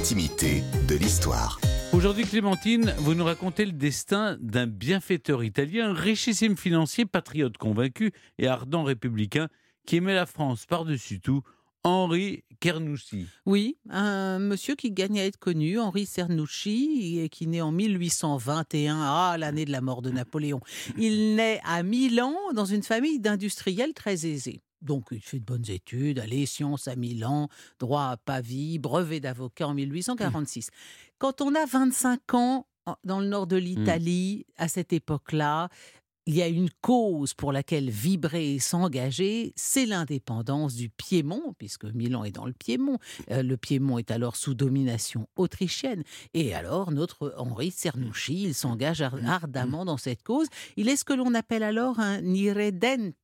L'intimité de l'histoire. Aujourd'hui, Clémentine, vous nous racontez le destin d'un bienfaiteur italien, richissime financier, patriote convaincu et ardent républicain qui aimait la France par-dessus tout, Henri Cernouchi. Oui, un monsieur qui gagne à être connu, Henri Cernouchi, et qui naît en 1821, ah, l'année de la mort de Napoléon. Il naît à Milan dans une famille d'industriels très aisés. Donc, il fait de bonnes études, allez, sciences à Milan, droit à Pavie, brevet d'avocat en 1846. Quand on a 25 ans dans le nord de l'Italie, à cette époque-là, il y a une cause pour laquelle vibrer et s'engager, c'est l'indépendance du Piémont, puisque Milan est dans le Piémont. Euh, le Piémont est alors sous domination autrichienne. Et alors, notre Henri Cernouchi, il s'engage ardemment dans cette cause. Il est ce que l'on appelle alors un irredente,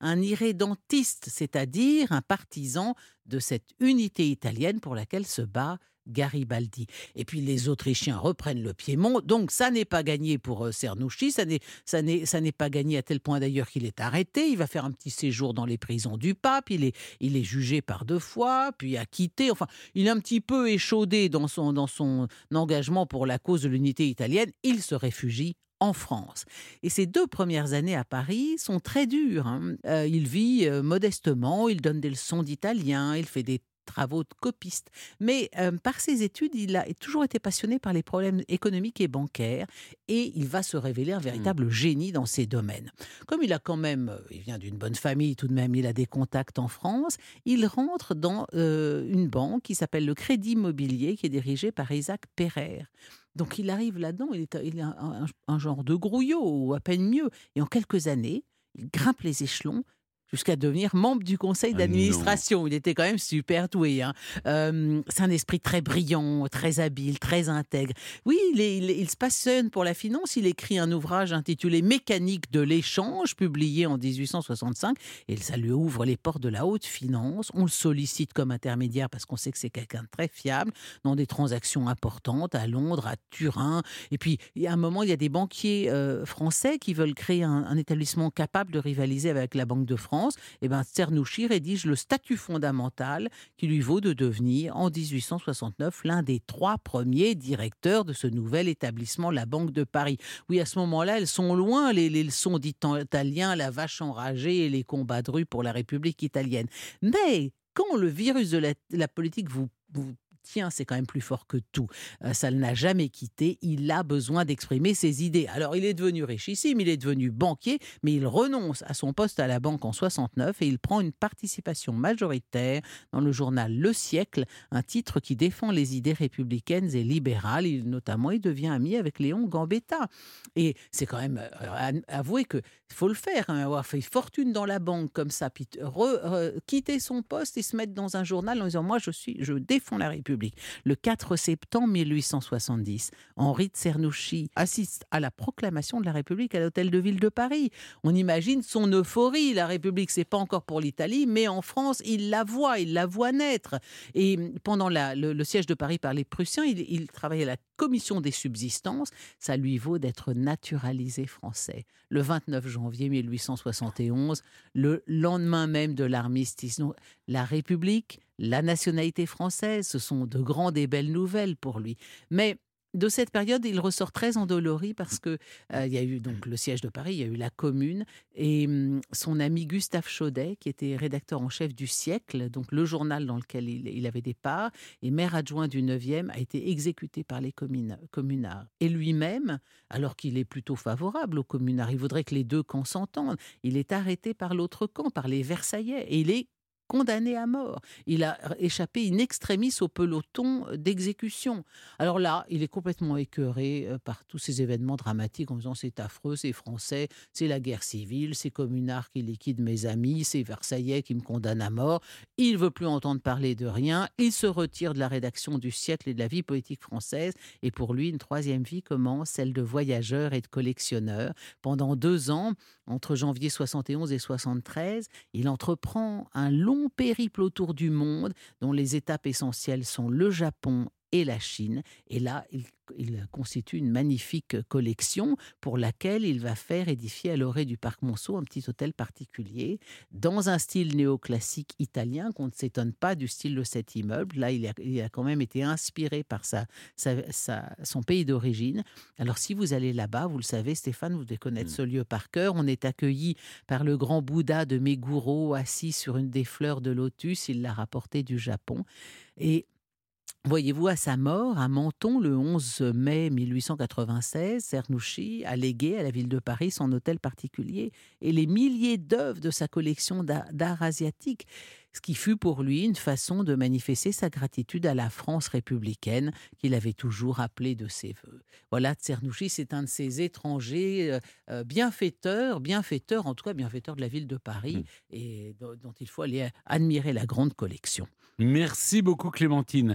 un irrédentiste, c'est-à-dire un partisan de cette unité italienne pour laquelle se bat Garibaldi. Et puis les Autrichiens reprennent le Piémont, donc ça n'est pas gagné pour euh, Cernouchi, ça n'est, ça, n'est, pas gagné à tel point d'ailleurs qu'il est arrêté, il va faire un petit séjour dans les prisons du pape, il est, il est jugé par deux fois, puis acquitté, enfin il est un petit peu échaudé dans son, dans son engagement pour la cause de l'unité italienne, il se réfugie en France. Et ces deux premières années à Paris sont très dures. Hein. Euh, il vit euh, modestement, il donne des leçons d'italien, il fait des travaux de copiste. Mais euh, par ses études, il a toujours été passionné par les problèmes économiques et bancaires et il va se révéler un mmh. véritable génie dans ces domaines. Comme il a quand même, euh, il vient d'une bonne famille tout de même, il a des contacts en France, il rentre dans euh, une banque qui s'appelle le Crédit Immobilier qui est dirigée par Isaac Perrer. Donc il arrive là-dedans, il est, il un, un genre de grouillot, ou à peine mieux. Et en quelques années, il grimpe les échelons jusqu'à devenir membre du conseil ah d'administration. il était quand même super doué. Hein. c'est un esprit très brillant, très habile, très intègre. Oui, il, se passionne pour la finance. Il écrit un ouvrage intitulé Mécanique de l'échange, publié en 1865. Et ça lui ouvre les portes de la haute finance. On le sollicite comme intermédiaire parce qu'on sait que c'est quelqu'un de très fiable dans des transactions importantes à Londres, à Turin. Et puis, a un moment, il y a des banquiers euh, français qui veulent créer un établissement capable de rivaliser avec la Banque de France et eh ben, Cernouchi rédige le statut fondamental qui lui vaut de devenir, en 1869, l'un des trois premiers directeurs de ce nouvel établissement, la Banque de Paris. Oui, à ce moment-là, elles sont loin, les, leçons d'Italien, la vache enragée et les combats de rue pour la République italienne. Mais quand le virus de la, politique vous tiens, c'est quand même plus fort que tout. Euh, ça ne l'a jamais quitté. Il a besoin d'exprimer ses idées. Alors, il est devenu richissime, il est devenu banquier, mais il renonce à son poste à la banque en 69 et il prend une participation majoritaire dans le journal Le Siècle, un titre qui défend les idées républicaines et libérales. Notamment, il devient ami avec Léon Gambetta. Et c'est quand même, euh, avouer qu'il faut le faire, hein, avoir fait fortune dans la banque comme ça, puis quitter son poste et se mettre dans un journal en disant, moi, je suis, je défends la République. Le 4 septembre 1870, Henri de Cernouchi assiste à la proclamation de la République à l'hôtel de ville de Paris. On imagine son euphorie. La République, c'est pas encore pour l'Italie, mais en France, il la voit, il la voit naître. Et pendant le, siège de Paris par les Prussiens, il, il travaillait à la commission des subsistances. Ça lui vaut d'être naturalisé français. Le 29 janvier 1871, le lendemain même de l'armistice, la République la nationalité française, ce sont de grandes et belles nouvelles pour lui. Mais de cette période, il ressort très endolori parce que euh, il y a eu donc le siège de Paris, il y a eu la Commune et hum, son ami Gustave Chaudet, qui était rédacteur en chef du siècle, donc le journal dans lequel il, avait des parts, et maire adjoint du 9e, a été exécuté par les communards. Et lui-même, alors qu'il est plutôt favorable aux communards, il voudrait que les deux camps s'entendent, il est arrêté par l'autre camp, par les Versaillais, et il est condamné à mort. Il a échappé in extremis au peloton d'exécution. Alors là, il est complètement écœuré euh, par tous ces événements dramatiques en disant c'est affreux, c'est français, c'est la guerre civile, c'est communard qui liquide mes amis, c'est Versaillais qui me condamne à mort. Il veut plus entendre parler de rien. Il se retire de la rédaction du siècle et de la vie politique française. Et pour lui, une troisième vie commence, celle de voyageur et de collectionneur. Pendant deux ans, entre janvier 71 et 73, il entreprend un long périple autour du monde dont les étapes essentielles sont le Japon et la Chine. Et là, il, constitue une magnifique collection pour laquelle il va faire édifier à l'orée du parc Monceau un petit hôtel particulier dans un style néoclassique italien qu'on ne s'étonne pas du style de cet immeuble. Là, il a, il a quand même été inspiré par sa, son pays d'origine. Alors, si vous allez là-bas, vous le savez, Stéphane, vous devez connaître mm. ce lieu par cœur. On est accueilli par le grand Bouddha de Meguro assis sur une des fleurs de lotus. Il l'a rapporté du Japon. Et Voyez-vous, à sa mort, à Menton, le 11 mai 1896, Cernouchi a légué à la ville de Paris son hôtel particulier et les milliers d'œuvres de sa collection d'art asiatique, ce qui fut pour lui une façon de manifester sa gratitude à la France républicaine qu'il avait toujours appelée de ses voeux. Voilà, Cernouchi, c'est un de ces étrangers euh, euh, bienfaiteurs, bienfaiteurs, en tout cas bienfaiteurs de la ville de Paris, mmh. et dont il faut aller admirer la grande collection. Merci beaucoup Clémentine.